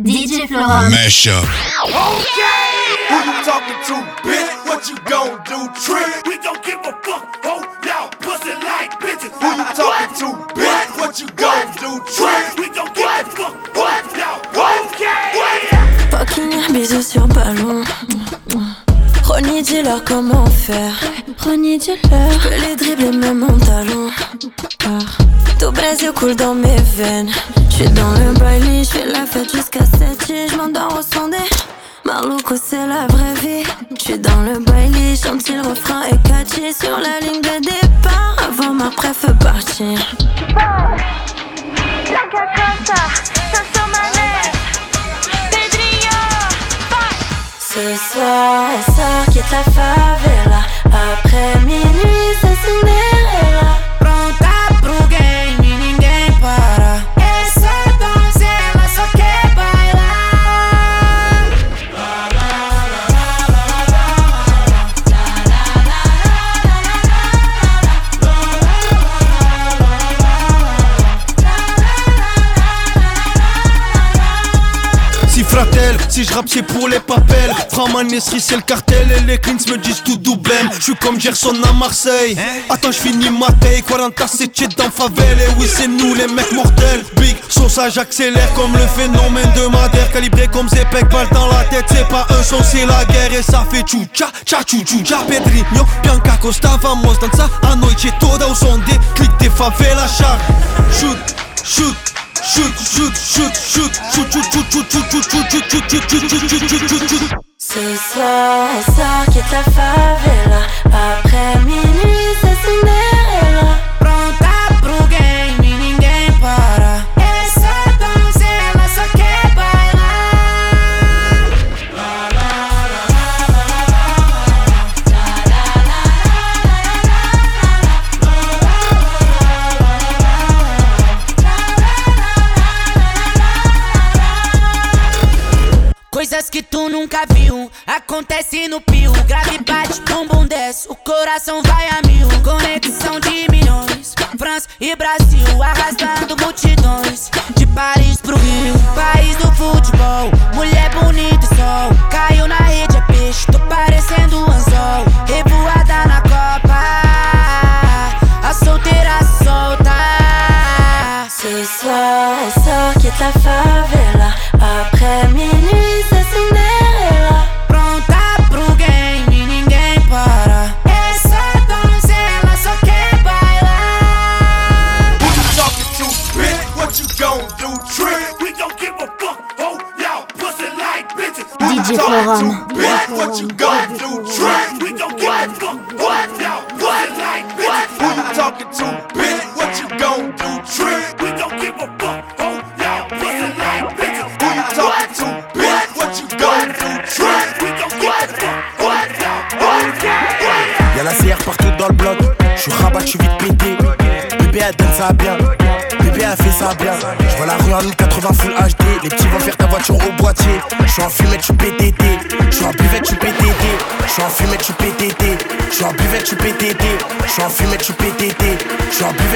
DJ Flora. Mesh up. Okay! Who you talking to, bitch? What you gon' do, trick? We don't give a fuck, oh, y'all pussy like bitches. Who you talking to, bitch? What you gon' do, trick? We don't give a fuck, what? Y'all okay? Fucking bisous sur ballon. Ronnie, dis-leur comment faire? Ronnie, dis-leur que les dribbler même en talon. Car tout braise coule dans mes veines. J'suis dans le bailey, j'fais la fête jusqu'à 7 et j'm'endors au son des. Marlouko, c'est la vraie vie. J'suis dans le bailey, chante le refrain et catchy sur la ligne de départ. Avant ma préf partir. Ce soir, elle sort, quitte la favela. Après minuit, c'est Cinderella. Si je rappe c'est pour les papels. Framanesserie c'est le cartel et les cleans me disent tout doublem Je suis comme Gerson à Marseille. Attends je finis ma taille. 47 dans favelle Et oui c'est nous les mecs mortels. Big sauce j'accélère comme le phénomène de Madère. Calibré comme Zepec, balle dans la tête. C'est pas un son c'est la guerre. Et ça fait tchou tcha tcha tchou tchou tcha. Pedrinho, Bianca Costa vamos dançar A noite toda au son des clics des favelas char. Shoot, shoot Shoot, shoot, shoot, shoot, shoot, shoot, shoot, shoot, shoot, shoot, Acontece no pio Grave bate, bumbum desce. O coração vai a mil Conexão de milhões. França e Brasil Arrastando multidões. De Paris pro Rio País do futebol. Mulher bonita e sol Caiu na rede, é peixe Tô parecendo um anzol. Revoada na Copa A solteira solta. Soir, elle sort, quitte la favela.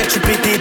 that you be the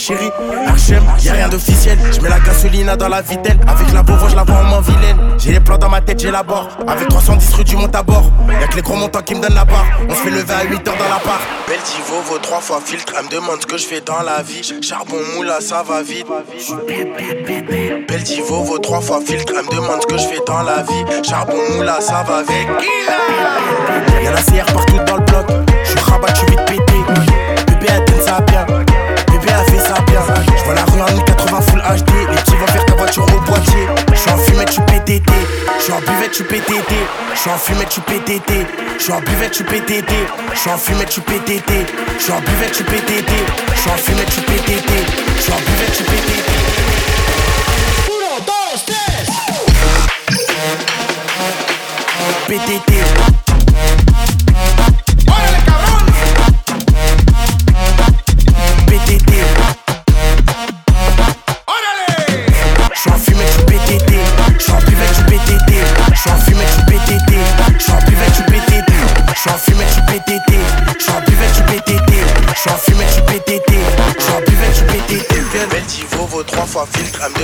chérie. Archem, y'a rien d'officiel. Je mets la gasolina dans la vitelle. Avec la pauvre, je la vois en moins vilaine. J'ai les plans dans ma tête, j'ai la barre. Avec 310 rue du monte à bord. Y'a que les gros montants qui me donnent la barre. On se fait lever à 8 heures dans la part. Belle Divo, vaut trois fois filtre. Elle me demande ce que je fais dans la vie. Charbon moulin, ça va vite. Belle Divo, vaut trois fois filtre. Elle me demande ce que je fais dans la vie. Charbon moulin, ça va vite. Y'a la CR partout dans le bloc. Je suis rabat, je suis vite pété. tu PTT. Je suis en tu PTT. Je suis en buvette, tu PTT. Je suis en tu PTT. Je suis en buvette, tu PTT. Je suis en tu PTT. Je suis en buvette, tu PTT. PTT.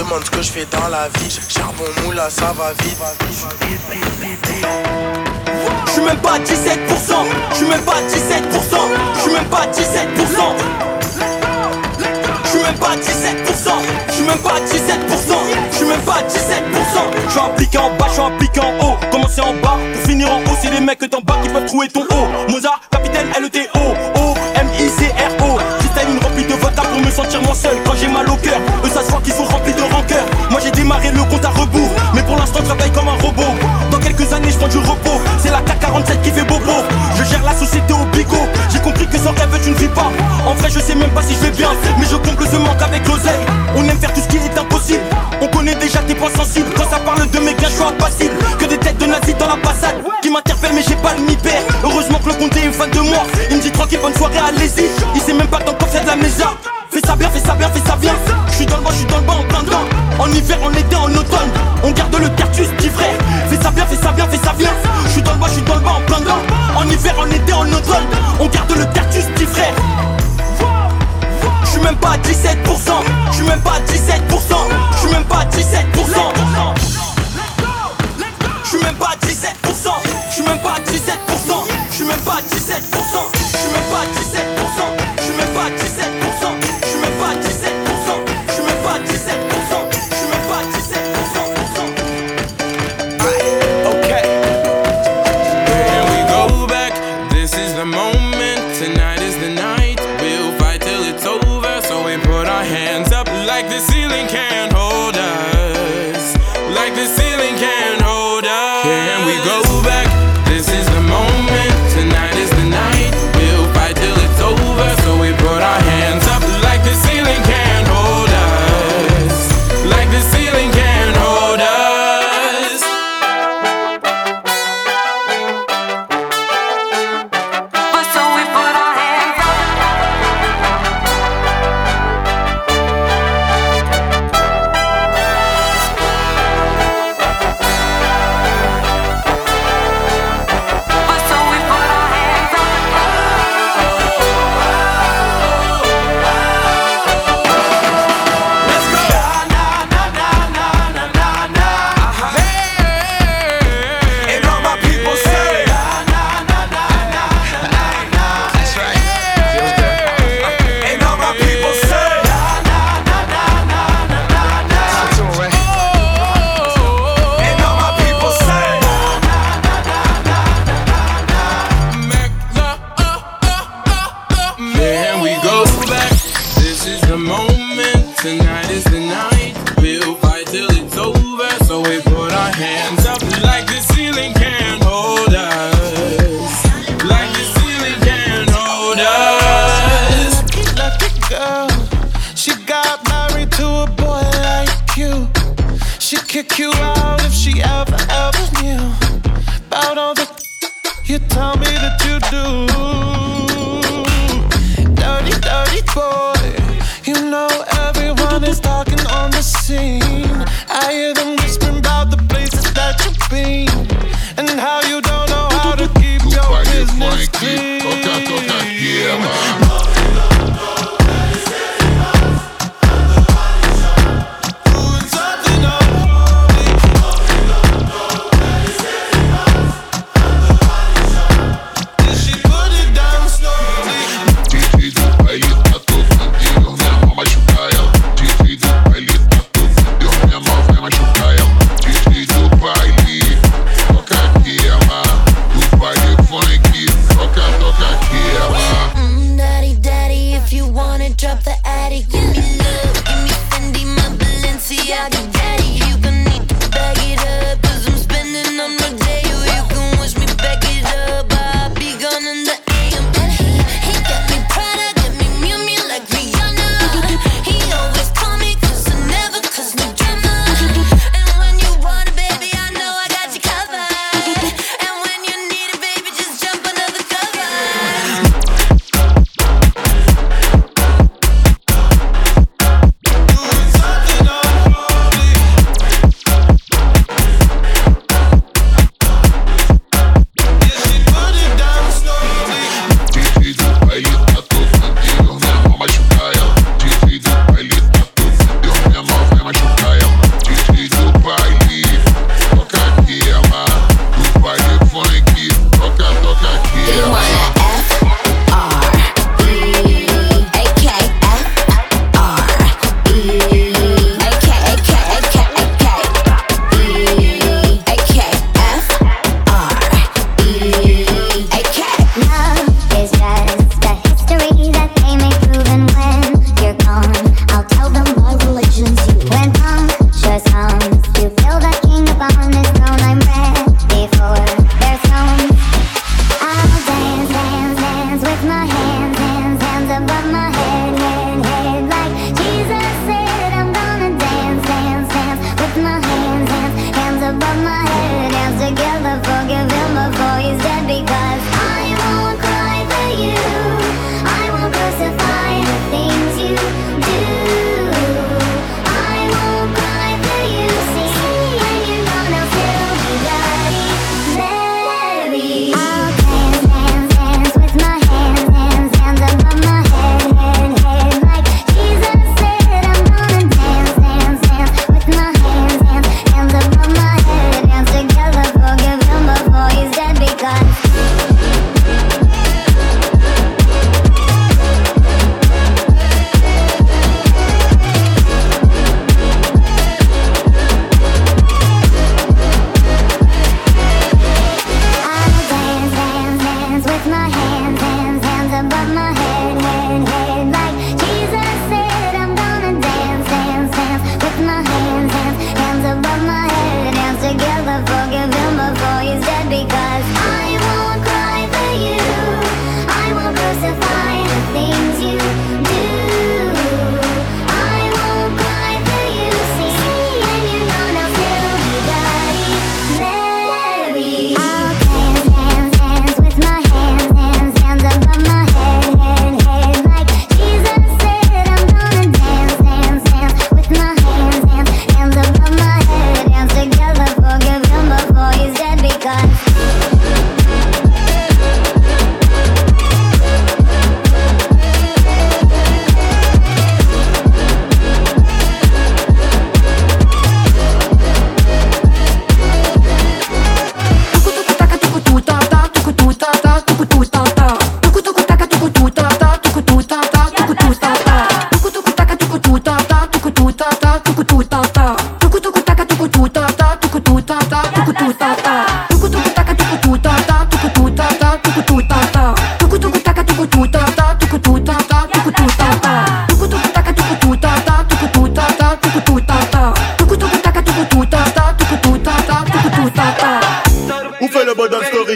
Demande ce que je fais dans la vie. Charbon moula, ça va vite. Je suis même pas à 17%, je suis même pas à 17%, je suis même pas à 17%. Je suis même pas à 17%, je suis même pas à 17%, je suis même pas à 17%. Je suis impliqué en bas, je suis impliqué en haut. Commencer en bas? Pour finir en haut, c'est les mecs d'en bas qui peuvent trouver ton haut. Mozart, capitaine LETO, O, M, I, C, R, O. une remplie de vodka pour me sentir moins seul quand j'ai mal au cœur. Vrai, je sais même pas si je vais bien, mais je comble ce manque avec l'oseille. On aime faire tout ce qui est impossible. On connaît déjà tes points sensibles. Quand ça parle de mes gains, je suis impassible. Que des têtes de nazis dans la passade qui m'interpellent, mais j'ai pas le mi-père. Heureusement que le comté est fan de moi. Il me dit tranquille, bonne soirée, allez-y. Il sait même pas tant qu'on fait de la maison. Fais ça bien, fais ça bien, fais ça bien. Je suis dans le bas, je suis dans le bas en plein temps. En hiver, en été, en automne. On garde le cartus, petit frère. Fais ça bien, fais ça bien, fais ça bien. Je suis dans le bas, je suis dans le bas en plein temps. En hiver, en été, en automne. On garde le cartus, petit frère. Même pas à 17%. Je suis même pas à 17%. Je suis même pas à 17%.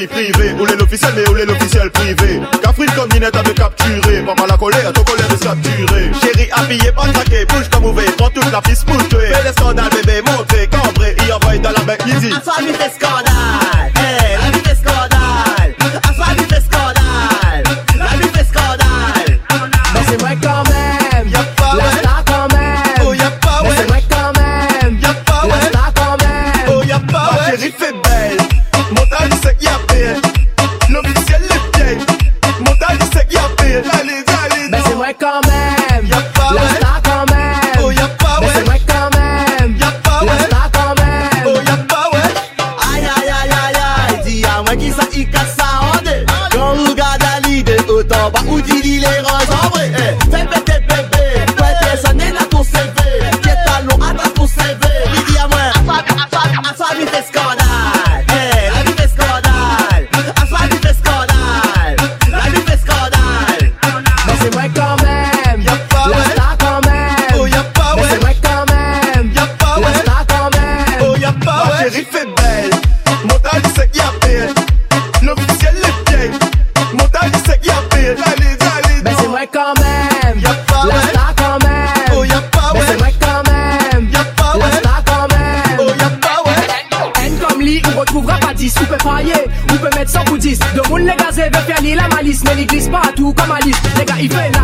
galerie privée Où l'officiel mais où l'officiel privé? Cafri comme Ninette avait capturé. Pas mal la colère, ton colère est capturée Chérie habillée, pas traquée, bouge comme mauvais Prends toute la piste pour tuer. Fais les scandales bébé, montrer, cambré. Y envoie dans la bec easy. Assois-lui y pena.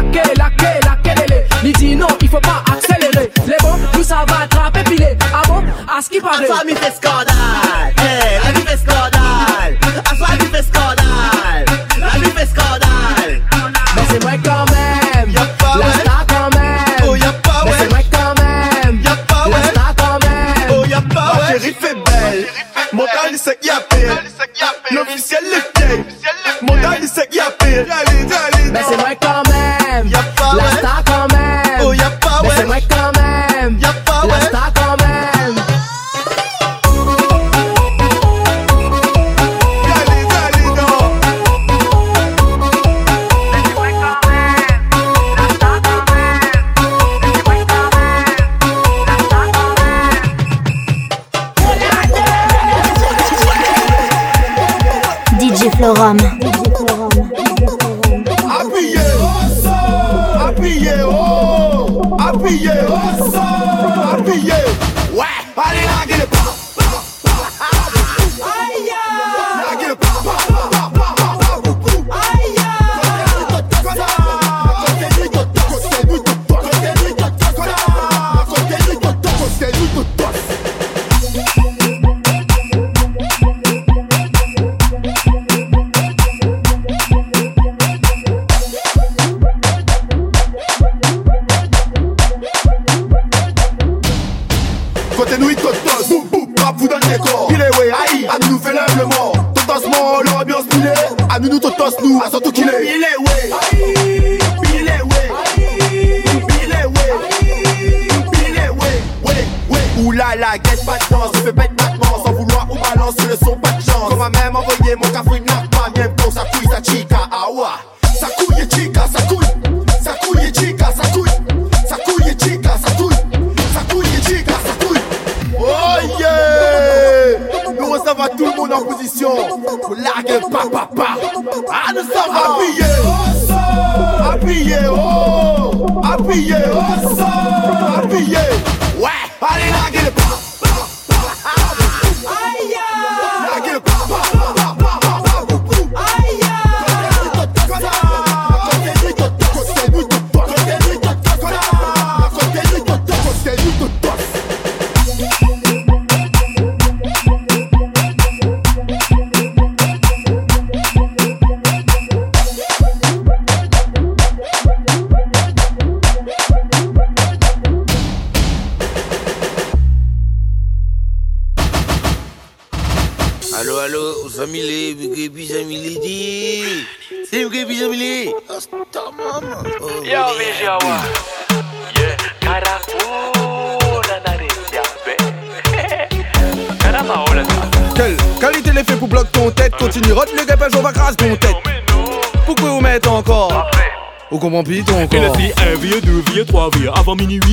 have a mini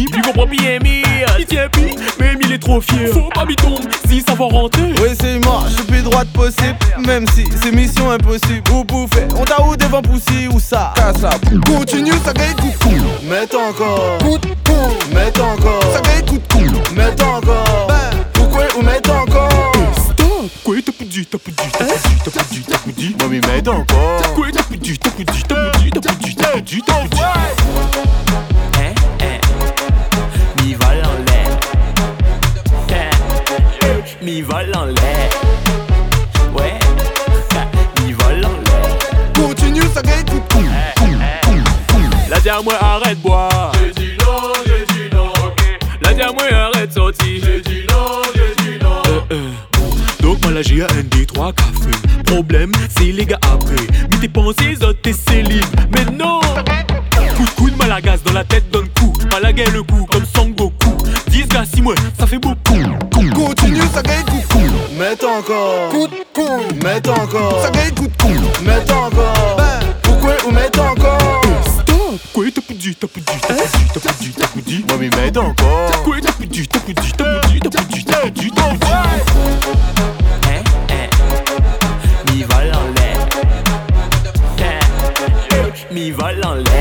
vole en l'air. Ouais, il vole en l'air. Continue, ça gagne tout. La dernière moi arrête boire. J'ai dit non, j'ai dit non. La dernière moi arrête sortir. J'ai dit non, j'ai dit non. Euh, euh. Donc moi là j'ai un des trois cafés. Problème, c'est les gars après. Mais tes pensées, autres, t'es célib. Mais non. Coup de coude, malagasse dans la tête, donne coup. Malaguer le coup. 6 mois, ça fait beaucoup. Continue, ça gagne coup coup. Mets encore. Coup de. Mets encore. Ça gagne coup de con. Mets encore. Pourquoi ou mets encore Stop. Quoi, t'as pu dire, t'as pu dire, t'as pu dire, t'as pu dire, t'as pu dire. Moi, mets encore. Quoi, t'as pu dire, t'as pu dire, t'as pu dire, t'as pu dire, t'as pu dire, t'as pu dire. Mi vol en l'air. Mi vol en l'air.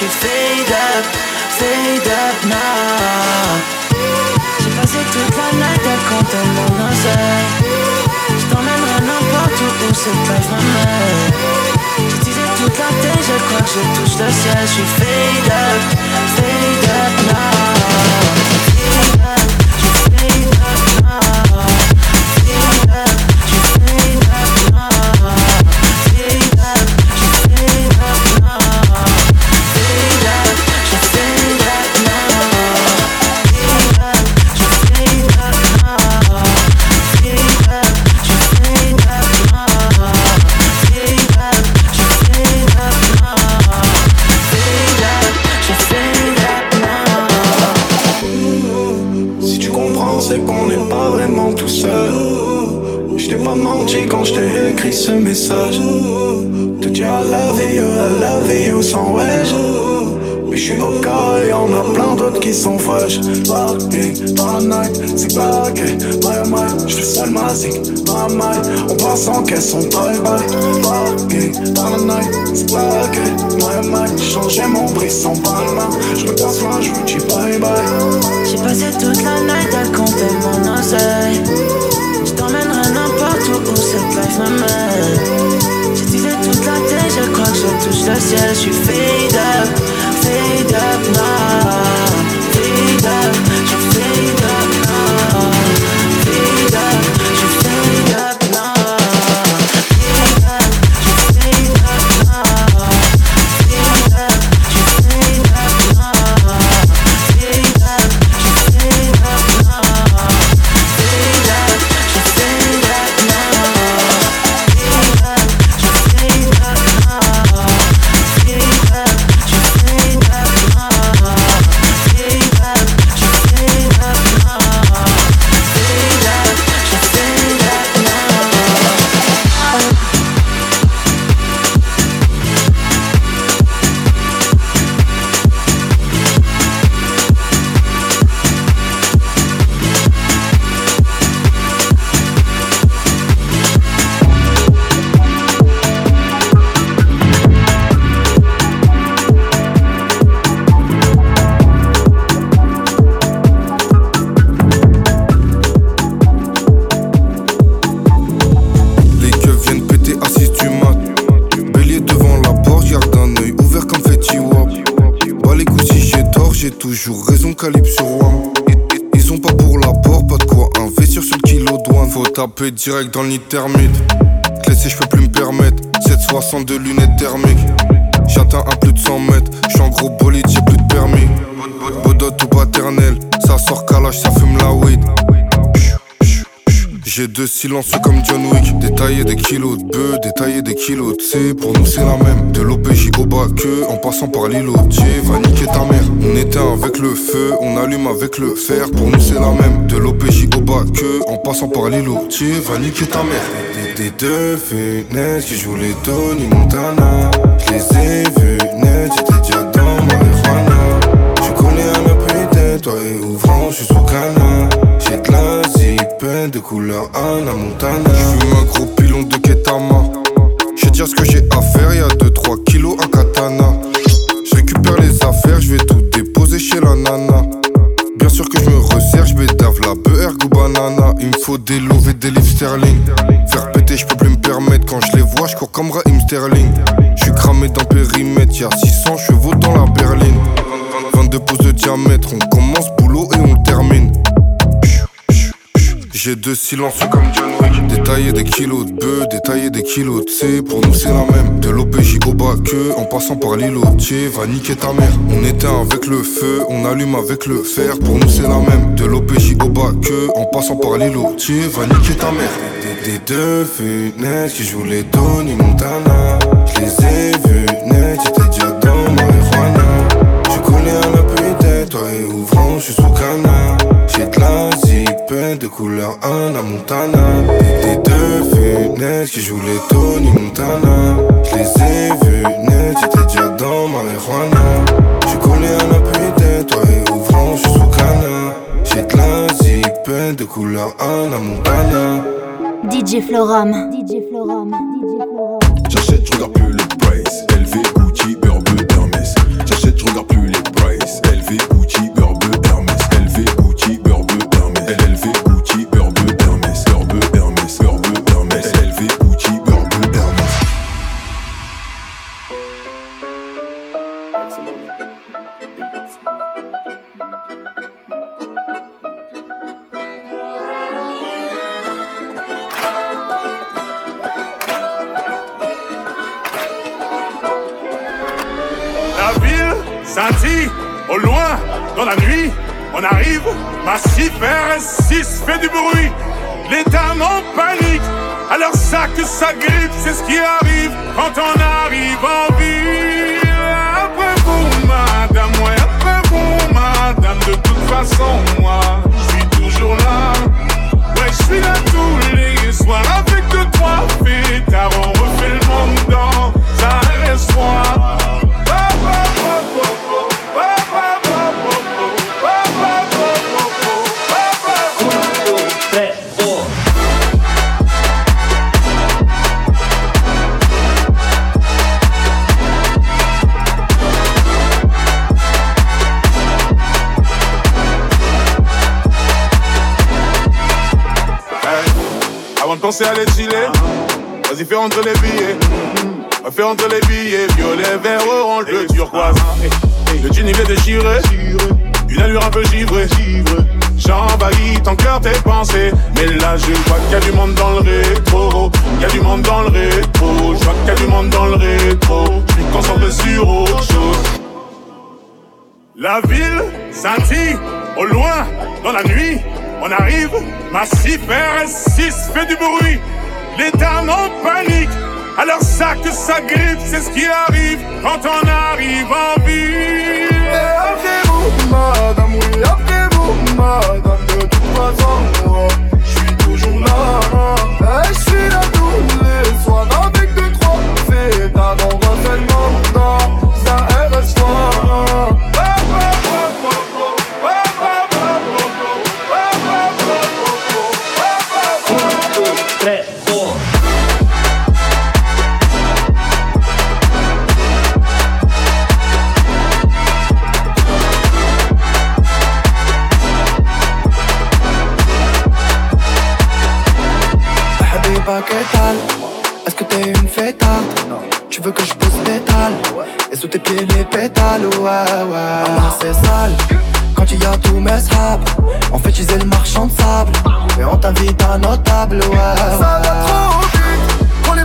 she feels qu'elles sont pas direct dans le nid thermite. Je peux plus me permettre. 762 lunettes thermiques. J'atteins à plus de 100 mètres. J'suis en gros bolide, j'ai plus de permis. Bodot ou paternel. Ça sort calage, ça fume la weed. J'ai deux silences comme John Wick. Détailler des kilos de bœufs, détailler des kilos de C. Pour nous, c'est la même. De l'OPJ au que en passant par l'îlot. va niquer ta mère. On éteint avec le feu, allume avec le fer. Pour nous, c'est la même. De l'OPJ au bas que en passant par l'îlot. va niquer ta mère. Des, deux fenêtres qui jouent les Tony Montana. Je les ai vus net, j'étais déjà dans marijuana. Je connais un peu toi et ouvrant, je suis sous canard. J'ai de la de couleur Anna Montana. J'fume un gros pilon de Ketama. J'vais dire ce que j'ai à faire, y'a 2-3 kilos à katana. J'récupère les affaires, j'vais tout déposer chez la nana. Sûr que j'me resserre, j'bédave la beurre ou banana. Il me faut des lots et des livres sterling. Faire péter, j'peux plus me permettre. Quand je les vois, j'cours comme Raheem Sterling. J'suis cramé dans périmètre, y'a 600 chevaux dans la berline. 22 pouces de diamètre, on commence boulot et on termine. J'ai deux silences comme John Wick. Détailler des kilos de bœufs, détailler des kilos de C. Pour nous, c'est la même. De l'OPJ au bas que en passant par l'îlot. va niquer ta mère. On éteint avec le feu, on allume avec le fer. Pour nous, c'est la même. De l'OPJ au bas que en passant par l'îlot. va niquer ta mère. Des, deux fenêtres qui jouent les Tony Montana. Je les ai vus net, j'étais déjà dans marijuana. Je connais un peu toi et ouvrant, je sous canard. De de couleur Anna Montana. Des deux fenêtres qui jouent les Tony Montana. Je les ai vus net, j'étais déjà dans marijuana. Je connais un appui toi et ouvrant, je suis sous canard J'ai de la zipette de couleur Anna Montana. DJ Floram DJ Floram DJ Floram J'achète, je regarde plus le price. LV, Gucci, Burberry, Hermès. J'achète, je regarde plus massif RS6 fait du bruit, les dames en panique, alors ça que ça grippe, c'est ce qui arrive quand on arrive en ville. Après vous, madame, ouais, après vous, madame, de toute façon, moi, je suis toujours là. Ouais, je suis là tous les soirs avec deux, trois fêtards, on refait le monde dans un restaurant. Penser à. Vas-y, fais entre les billets. Fais entre les billets, violet, vert, orange, bleu, turquoise. Le jean il est déchiré, une allure un peu givrée. J'envahis ton cœur, tes pensées. Mais là, je vois qu'il y a du monde dans le rétro. Il y a du monde dans le rétro. Je vois qu'il y a du monde dans le rétro. Je suis concentré sur autre chose. La ville scintille au loin dans la nuit. On arrive, massif RS6 fait du bruit. Les dames en panique, alors ça que ça grippe, c'est ce qui arrive quand on arrive en ville. Et vous madame, oui, appelez-vous, madame, de toute façon, moi, je suis toujours là. Et je suis là tous les soirs avec deux, trois on refait le sale. Et sous tes pieds les pétales, ouais, ouais. C'est sale. Quand il y a tous mes sables, on fait utiliser le marchand de sable. Et on t'invite à notre table, ouais. ouais. Ça va trop vite, les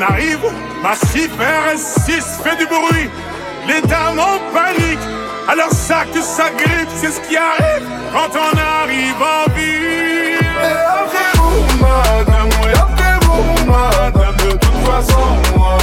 On arrive, massif RS6 fait du bruit. Les dames en panique, alors ça que ça grippe, c'est ce qui arrive quand on arrive en ville. Et après vous, madame, oui, après vous, madame, de toute façon, moi,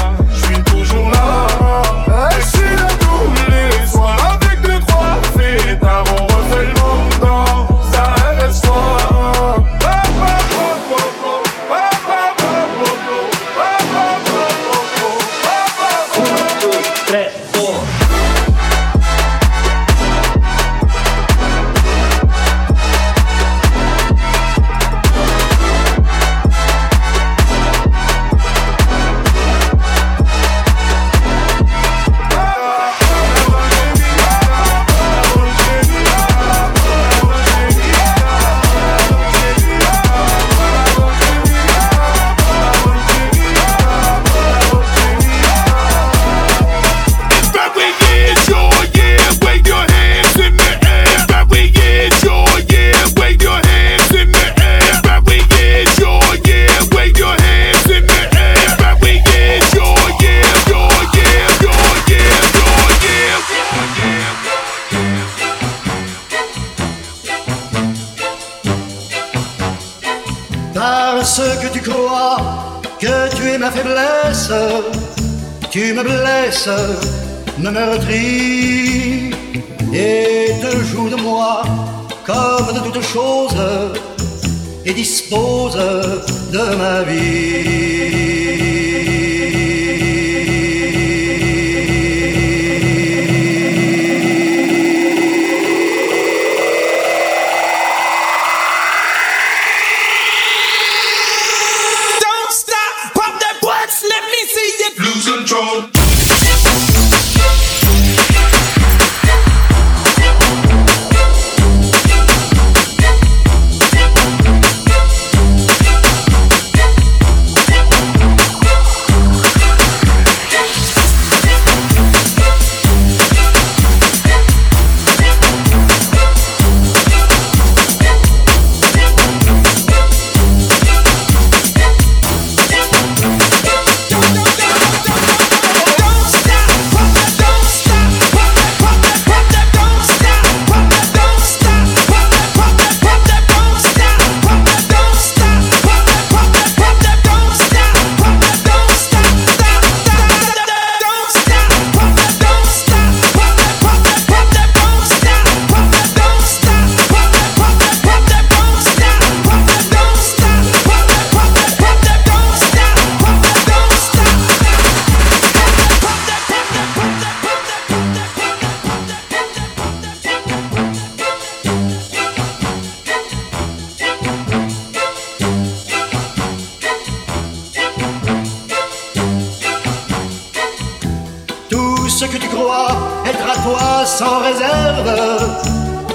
ce que tu crois être à toi sans réserve,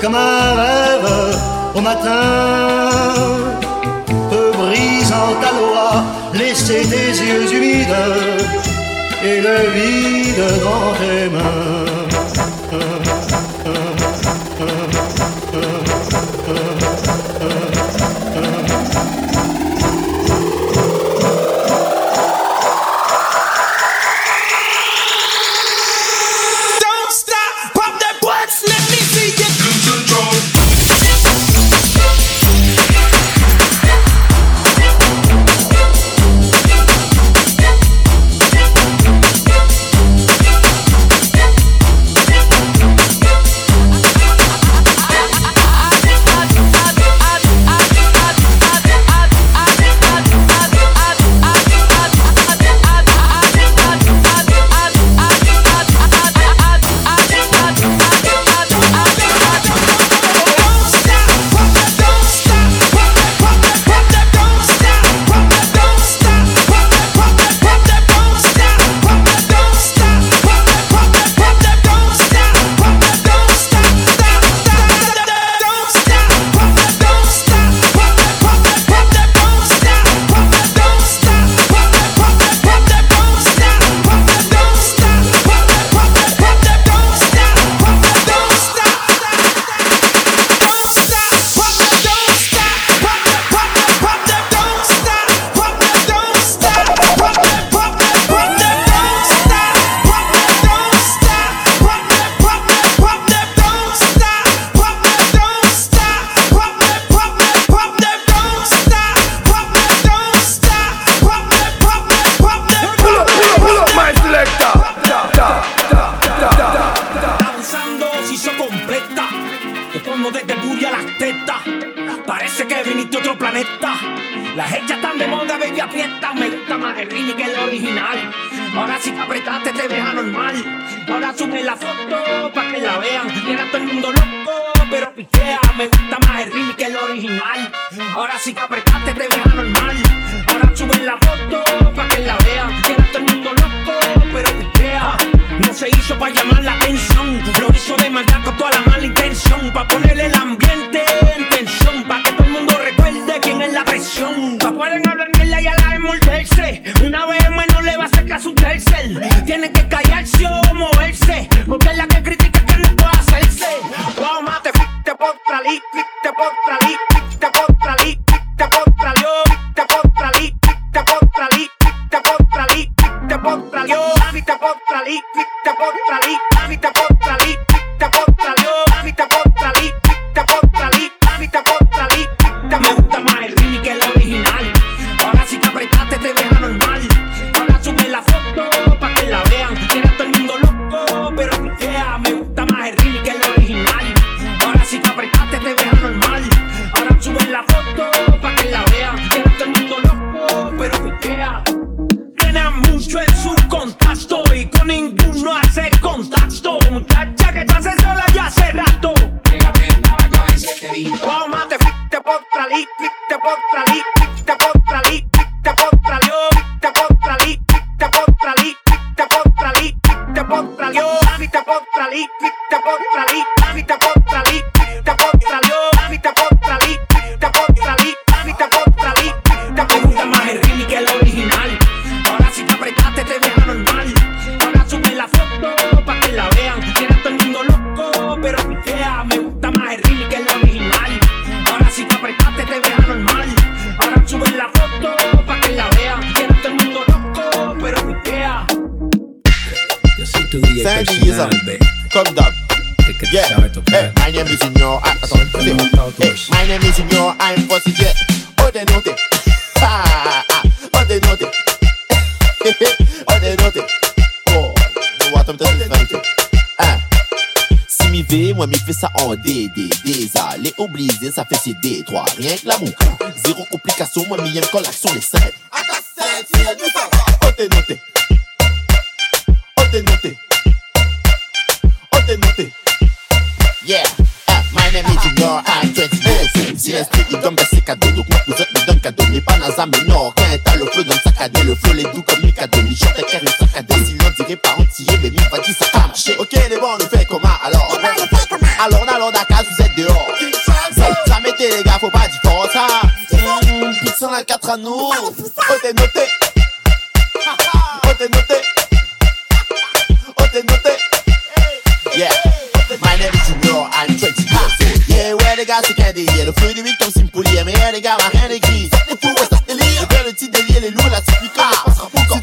comme un rêve au matin, peu brisant ta loi, laisser tes yeux humides et le vide dans tes Don't Una vez más no le va a hacer caso un tercer. Tiene que callarse o moverse. Porque es la que critica que no puede hacerse. Wow, te fuiste por tralí, fuiste por tralí. avec la boucle. Zéro complication, moi, millième collation, les 7. elle est lourde, la typica.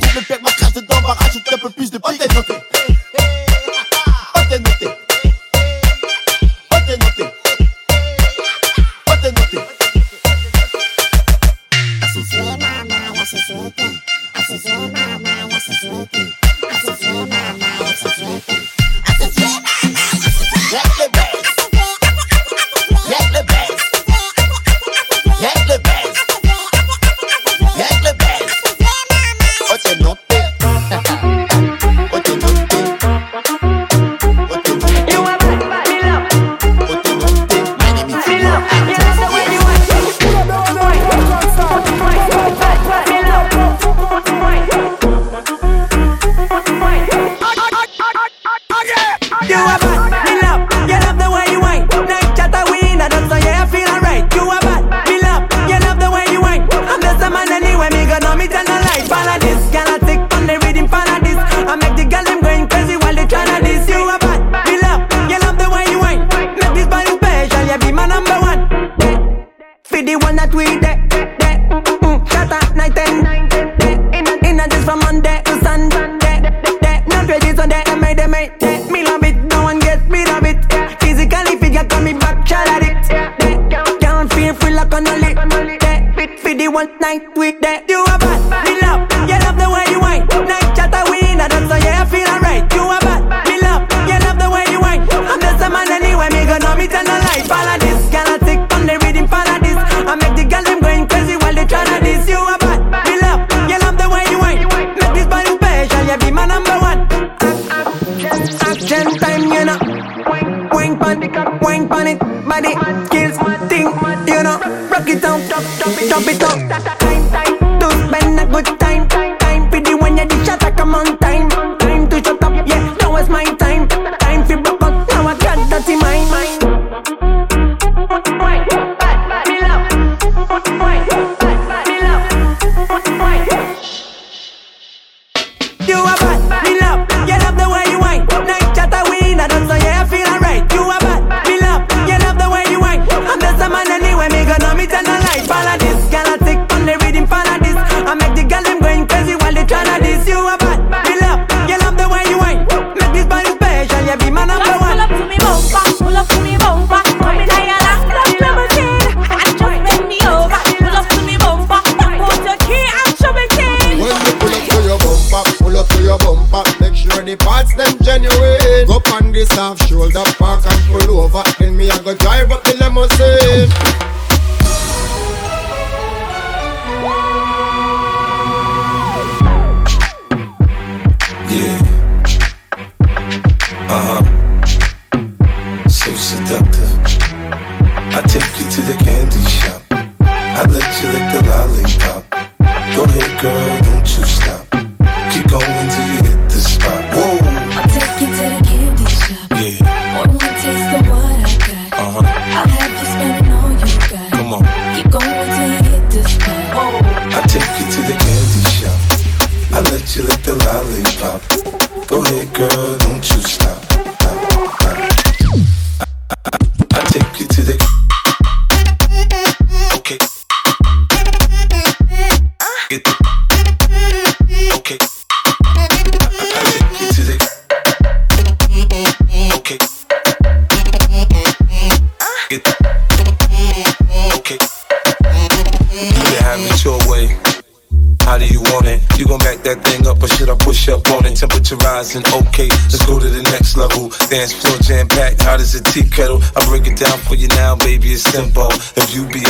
dance floor jam packed, hot as a tea kettle. I break it down for you now, baby, it's simple. If you be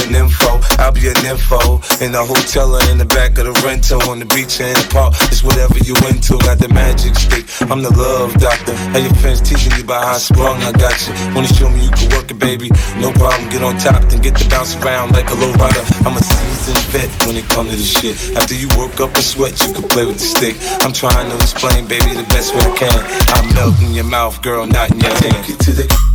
your info. In the hotel or in the back of the rental, on the beach or in the park, it's whatever you into. Got the magic stick, I'm the love doctor. How your friends teaching you about how sprung I got you. Wanna show me you can work it, baby? No problem, get on top, then get to bounce around like a low rider. I'm a seasoned vet when it comes to this shit. After you work up a sweat, you can play with the stick. I'm trying to explain, baby, the best way I can. I'm melting your mouth, girl, not in your hand. Take it to the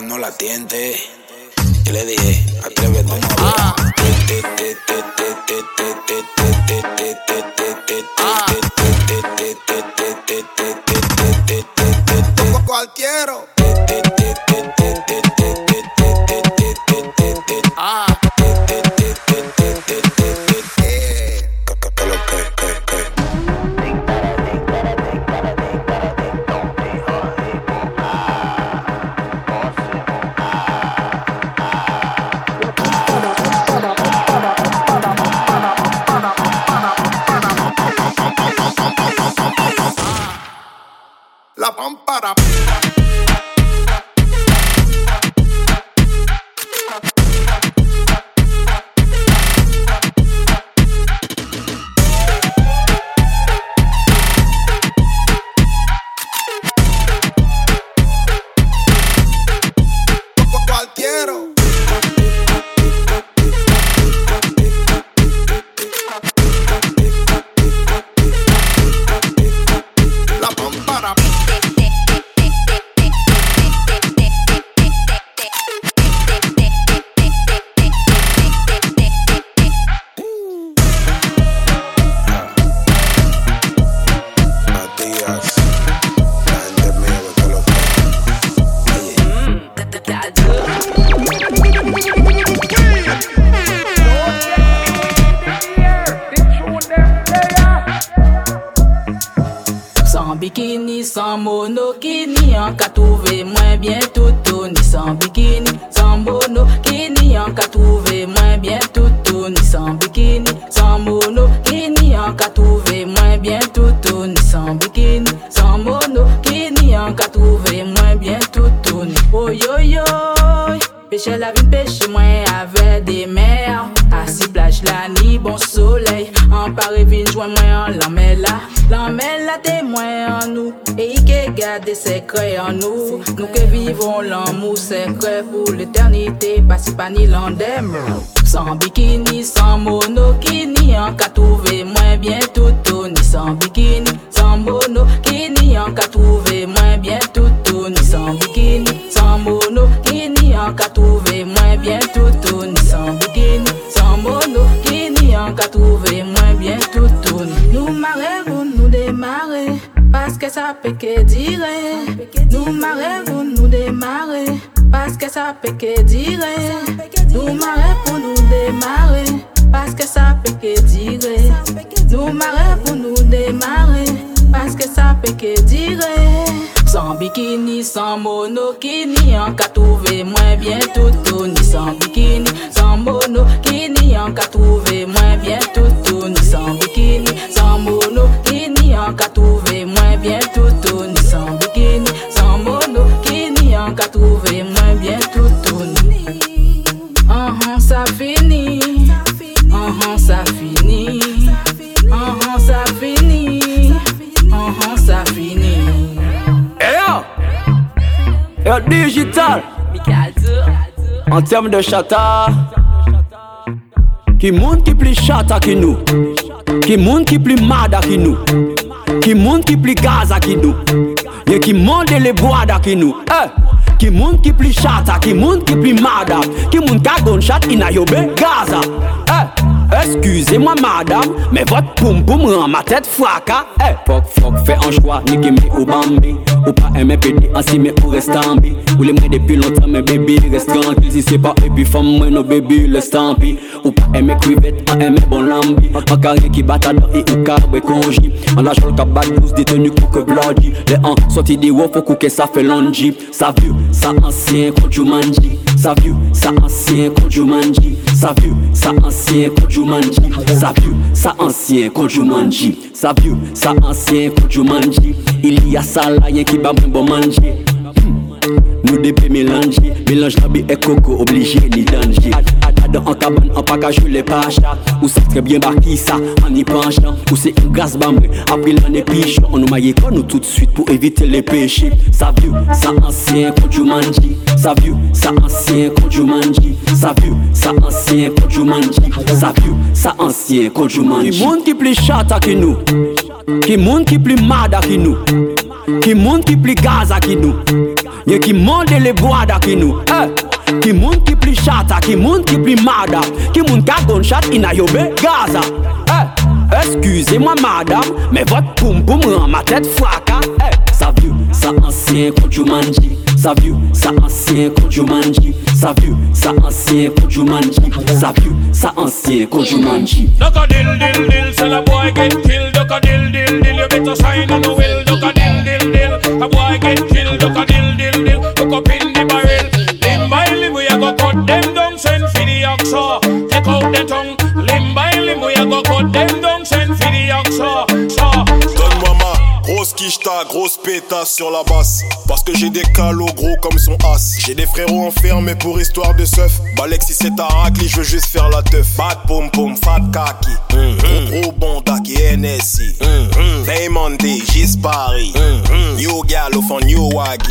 no la tiente. Y le dije, bikini, sans monokini, en cas trouvé moins si pas ni l'endem. Sans bikini, term de chata. Ki moun ki pli chata ki nou. Ki moun ki pli mada ki nou. Ki moun ki pli gaza ki nou. Ye ki moun de le boada ki nou. Eh. Ki moun ki pli chata, ki moun ki pli mada. Ki moun kagon chat ina yo be gaza. Excusez-moi madame, mais votre poum poum rend ma tête fracas Eh, fuck fuck, fais un choix, niquez ou bambi Ou pas pédé ainsi mais ou reste en bi Ou depuis longtemps mais baby reste tranquille. Si c'est pas puis femme moi no baby le stampi Ou pas aimer crevette, bon lambi. En carré qui bat dans et ou carré conji En la jolle cap douce détenu pour que bloody Les en sorti des wof faut que ça fait longi? Ça vieux, ça ancien manji Ça vieux, ça ancien manji Ça vieux, ça ancien Jumanji Ça vieux, ça ancien quand Jumanji. Ça vieux, ça ancien quand Jumanji. Il y a ça là, qui va bon manger nous dépé mélanger, mélange rabi et coco obligé ni danger. Adam en cabane, en jouer les pachas. Ou ça très bien baki ça, en y penchant. Ou c'est une grâce bambé, après est piche. On nous maille pas nous tout de suite pour éviter les péchés. Ça vieux, ça ancien quand Jumanji. Ça vieux, ça ancien quand Jumanji. Ça vieux, ça ancien quand Jumanji. Ça vieux, ça ancien quand Jumanji. Qui monde qui plus chata que nous. Ki moun ki pli mada ki nou Ki moun ki pli gaza ki nou Nye ki moun de le boada ki nou eh. Ki moun ki pli chata, ki moun ki pli mada Ki moun ka gonchat ina yobe gaza eh. Eskuse mwa madam Me vot poum poum ran ma tet fwaka eh. Ça vieux, ça ancien quand Jumanji. Ça vieux, ça ancien quand Jumanji. Ça vieux, ça ancien quand Jumanji. Ça vieux, ça ancien quand Jumanji. Duck a dill dill dill, so the boy get killed. Duck a dill dill dill, you better sign on the will. Duck a dill dill dill, a boy get killed. Duck a dill dill dill, hook up in the barrel. Limb by limb, we a go cut them down, send for the oxa. Take out the tongue. Limb by limb, we a go cut them down, send for the oxa. Quicheta, grosse pétasse sur la basse. Parce que j'ai des calots gros comme son as. J'ai des frérots enfermés pour histoire de seuf. Balek si c'est ta raclée, je veux juste faire la teuf. Bad pom pom, fat kaki. Gros gros bondaki, NSI. Diamond D, Gispari. New gal au fond, new waggy.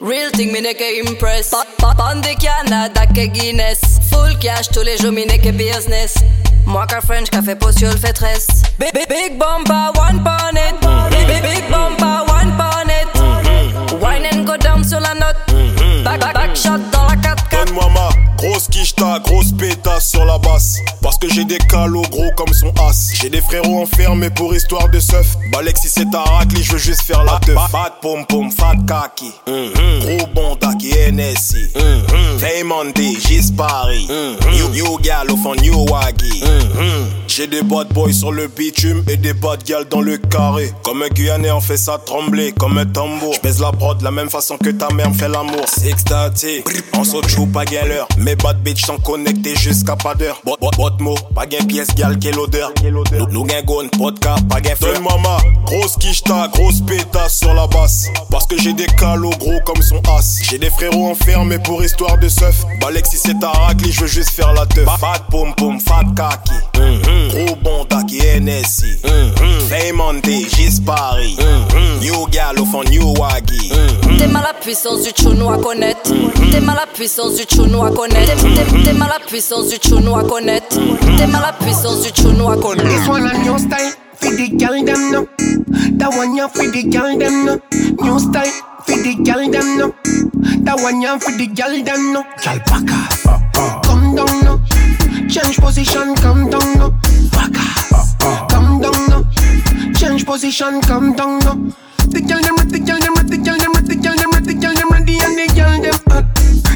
Real thing, me neke impress. Pa- pa- Pande Canada que Guinness. Full cash tous les jours, me neke business. Moi qu'un French, café post, le fait tresse. Big, big, big bumper, one pound it. Big, big, big bumper, one pound it. Wine and go down sur la note. Back, back, back shot dans la 4 Donne-moi ma grosse quicheta, grosse pétasse sur la basse. Parce que j'ai des calots gros comme son as. J'ai des frérots enfermés pour histoire de seuf. Balek si c'est ta racli, je veux juste faire la teuf. Fat pom pom, fat kaki. Mm-hmm. Gros bon daki, NSI. Veille Monday, Gis Paris. New, new gal au fond, new waggy. J'ai des bad boys sur le bitume et des bad gal dans le carré. Comme un Guyanais, on fait ça trembler comme un tambour. J'baise la prod de la même façon que ta mère me fait l'amour. C'est statique, on saute joue pas gain l'heure. Mes bad bitch sont connectés jusqu'à pas d'heure. Bot, bot, bot mot, pas gain pièce gal, quelle odeur. Nous, nous gain gone, vodka, pas gain fleur. Mama, grosse quicheta, grosse pétasse sur la basse. Parce que j'ai des calots gros comme son as. J'ai des frérots enfermés pour histoire de seuf. Balek si c'est ta racli, je veux juste faire la teuf. Fat pom pom, fat kaki. Gros bon daki, NSI. Fame Monday, Gis Paris. New gal au fond, new waggy. Mm-hmm. T'es mal la puissance du chounou à connaître. Mm-hmm. T'es mal la puissance du chounou à connaître. T'es- T'es mal la puissance du chounou à connaître. Mm-hmm. T'es mal la puissance du chounou à This one a new style, for the girl them no. That one ya for the girl them no. New style, for the girl them no. That one ya for the girl them no. Girl baka, come down no. Change position, come down no. Baka, come down no. Change position, come down no. The girl them ready, the girl them ready, the girl them ready, the girl them ready, the girl them ready, and the girl them hot.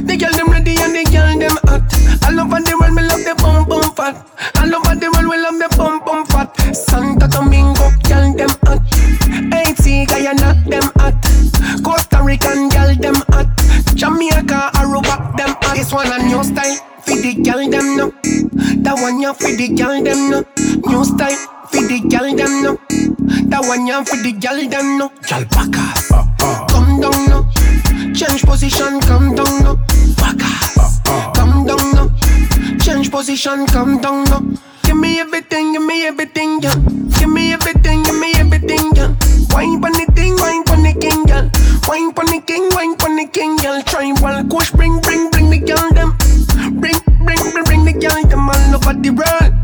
The girl them ready and the girl them hot. All over the world, me love the bum bum fat. All over the world, we love the bum bum fat. Santa Domingo, girl them hot. Haiti, Guyana, them hot. Costa Rican, girl them hot. Jamaica, Aruba, them hot. This one a new style, for the girl them no. That one ya for the girl them no. New style, for the girl them no. That one ya for the girl them no. Girl bacas, come down no. Change position, come down no. Bacas, come down no. Change position, come down no. Give me everything, give me everything, yeah. Give me everything, give me everything, yeah. Wine pon the thing, wine pon the king, girl. Wine pon the king, wine pon the king, girl. Try while push, bring, bring, bring the girl them. Bring, bring, bring, bring the girl them all over the world.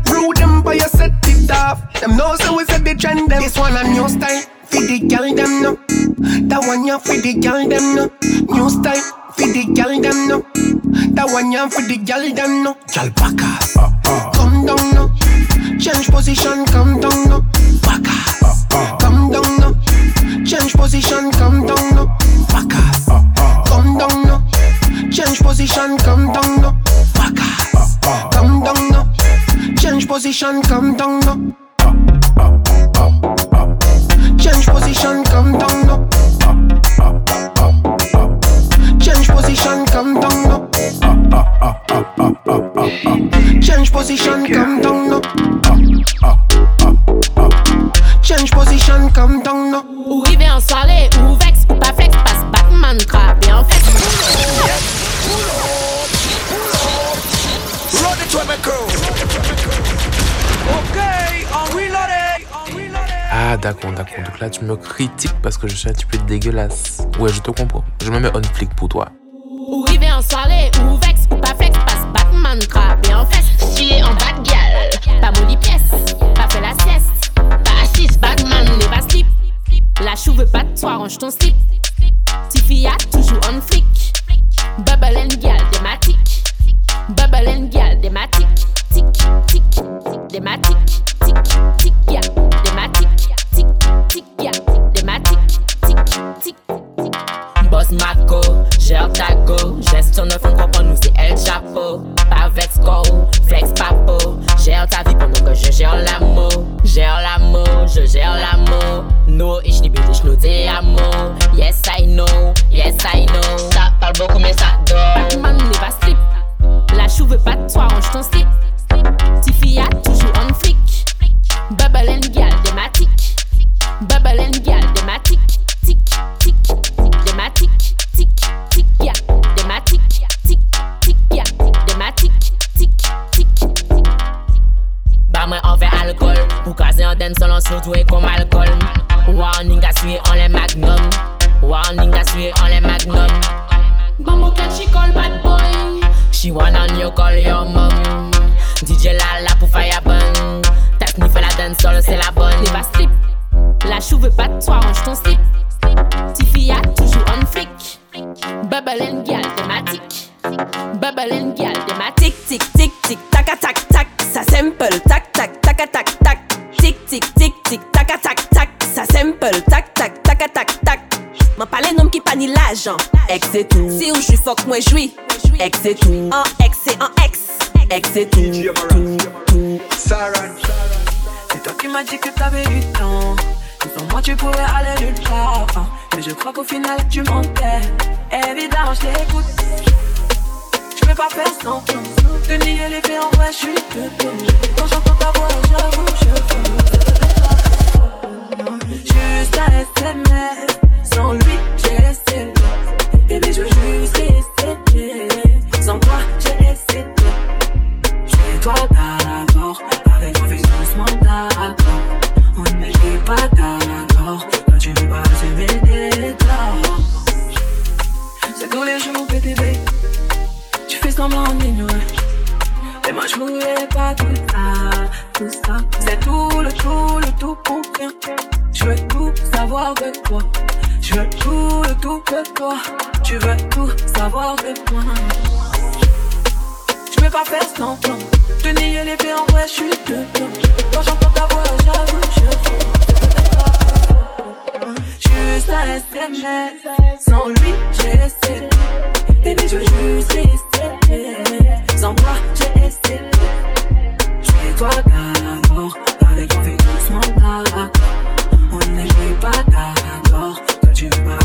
Off. Them know so we set the trend them. This one a new style, for the girl them no. That one ya for the girl them no. New style, for the girl them no. That one ya for the girl them no. Girl bacas, come down no. Change position, come down no. Bacas, come down no. Change position, come down no. Bacas, come down no. Change position, come down no. Bacas, come down no. Change position, come down. Change position, come down. Change position, come down. Change position, come down. Change position, come down no. Ou en soirée, Ah d'accord, d'accord. Donc là tu me critiques parce que je suis un petit peu dégueulasse. Ouais, je te comprends. Je me mets on flic pour toi. Ou rive en soirée, ou vex, ou pas flex, passe Batman, et en flex. Chier en bad gal, pas molly pièce, pas fait la sieste. Pas assise, Batman, ne pas slip. La chou veut pas de toi, range ton slip. Tiffy a toujours on flic. Bubble and gal, thématique. Bubble and gal, thématique. Tic, tic, thématique. moi jouis. Ex c'est tout. En ex c'est en ex. Ex c'est tout. tout. C'est toi qui m'as dit que t'avais du temps. Sans moi tu pourrais aller nulle part. Mais je crois qu'au final tu mentais. Évidemment, je t'écoute. Je peux pas faire sans. Tu veux tout savoir de moi. Je vais pas faire semblant. Te nier les pieds en vrai, je suis dedans. Quand j'entends ta voix, j'avoue, je Juste un SMS. Sans lui, j'ai essayé. Bébé, je veux juste. Sans moi, j'ai essayé. J'ai toi d'abord. Avec on fait doucement d'accord. On n'est pas d'accord. Toi, tu vas.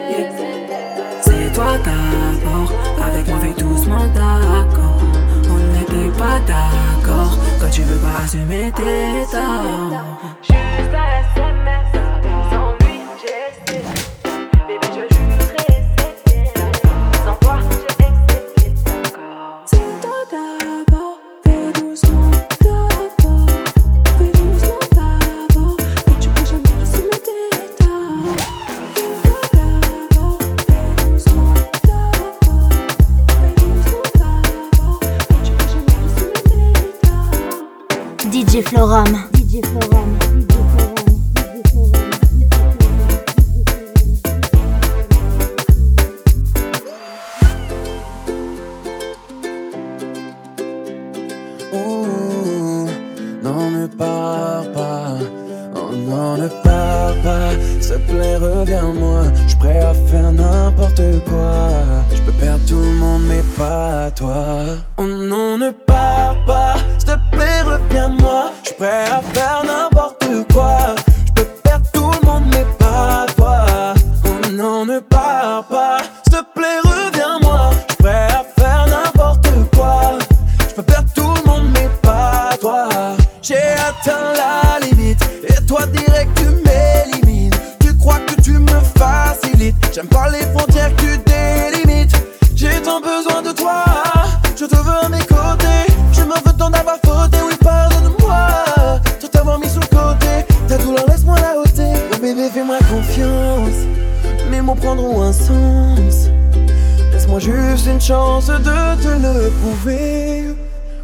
Moi juste une chance de te le prouver.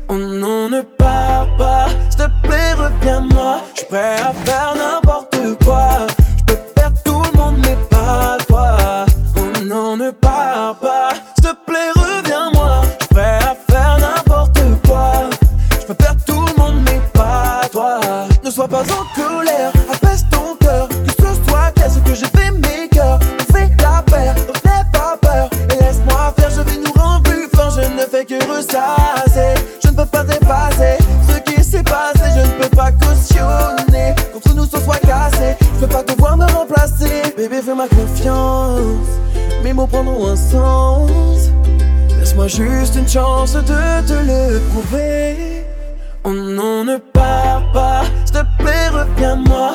Oh non, ne pars pas, s'il te plaît, reviens-moi. Je prêt à faire n'importe quoi. Je peux perdre tout le monde, mais pas lever ma confiance. Mes mots prendront un sens. Laisse-moi juste une chance de te le prouver. On oh, n'en ne parle pas, s'il te plaît, reviens-moi.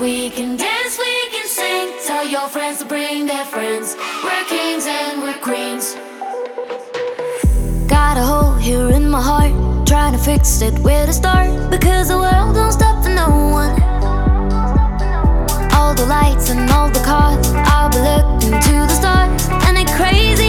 we can dance, we can sing. Tell your friends to bring their friends. We're kings and we're queens. Got a hole here in my heart, trying to fix it where to start. Because the world don't stop for no one. All the lights and all the cars, I'll be looking to the stars, and it's crazy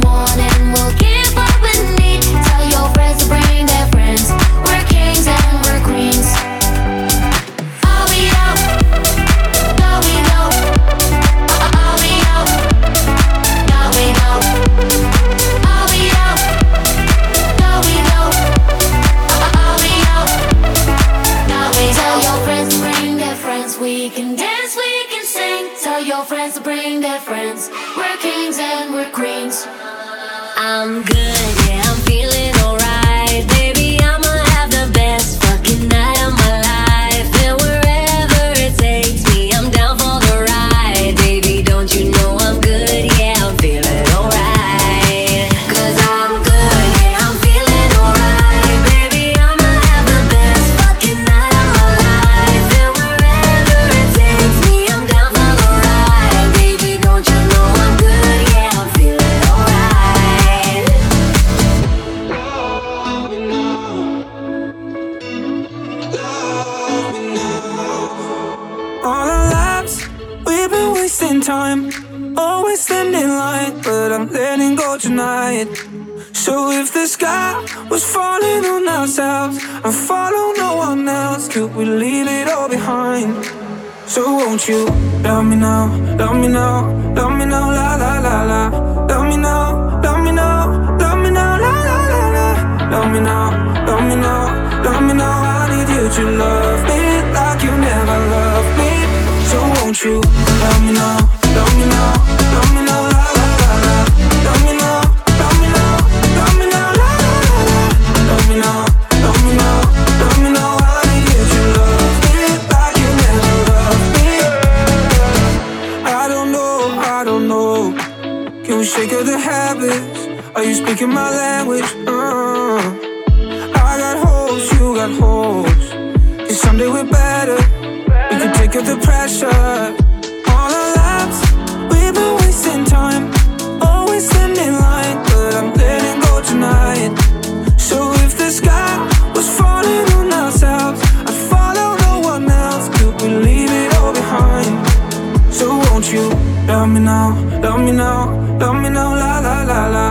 want you. Love me now, love me now, love me now, la la la la. Love me now, love me now, love me now, la la la la. Love me now, love me now, love me now. I need you to love me like you never loved me. So won't you love me now, love me now? speaking my language. Uh. I got holes, you got holes. And someday we're better. We can take up the pressure. All our lives, we've been wasting time. Always standing line, but I'm letting go tonight. So if the sky was falling on ourselves, I'd follow no one else. Could we leave it all behind? So won't you love me now, love me now, love me now, la la la la.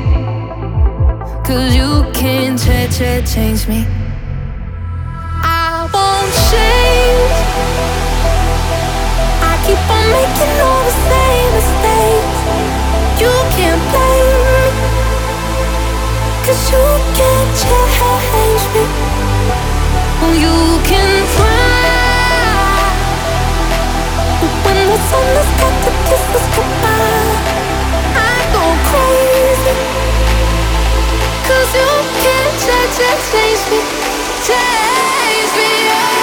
Cause you can't ch- ch- change me. I won't change. I keep on making all the same mistakes. You can't blame me. Cause you can't change me. You can try. But when the sun has got to kiss us goodbye, Cause you can't change, change, change me. Change me. oh.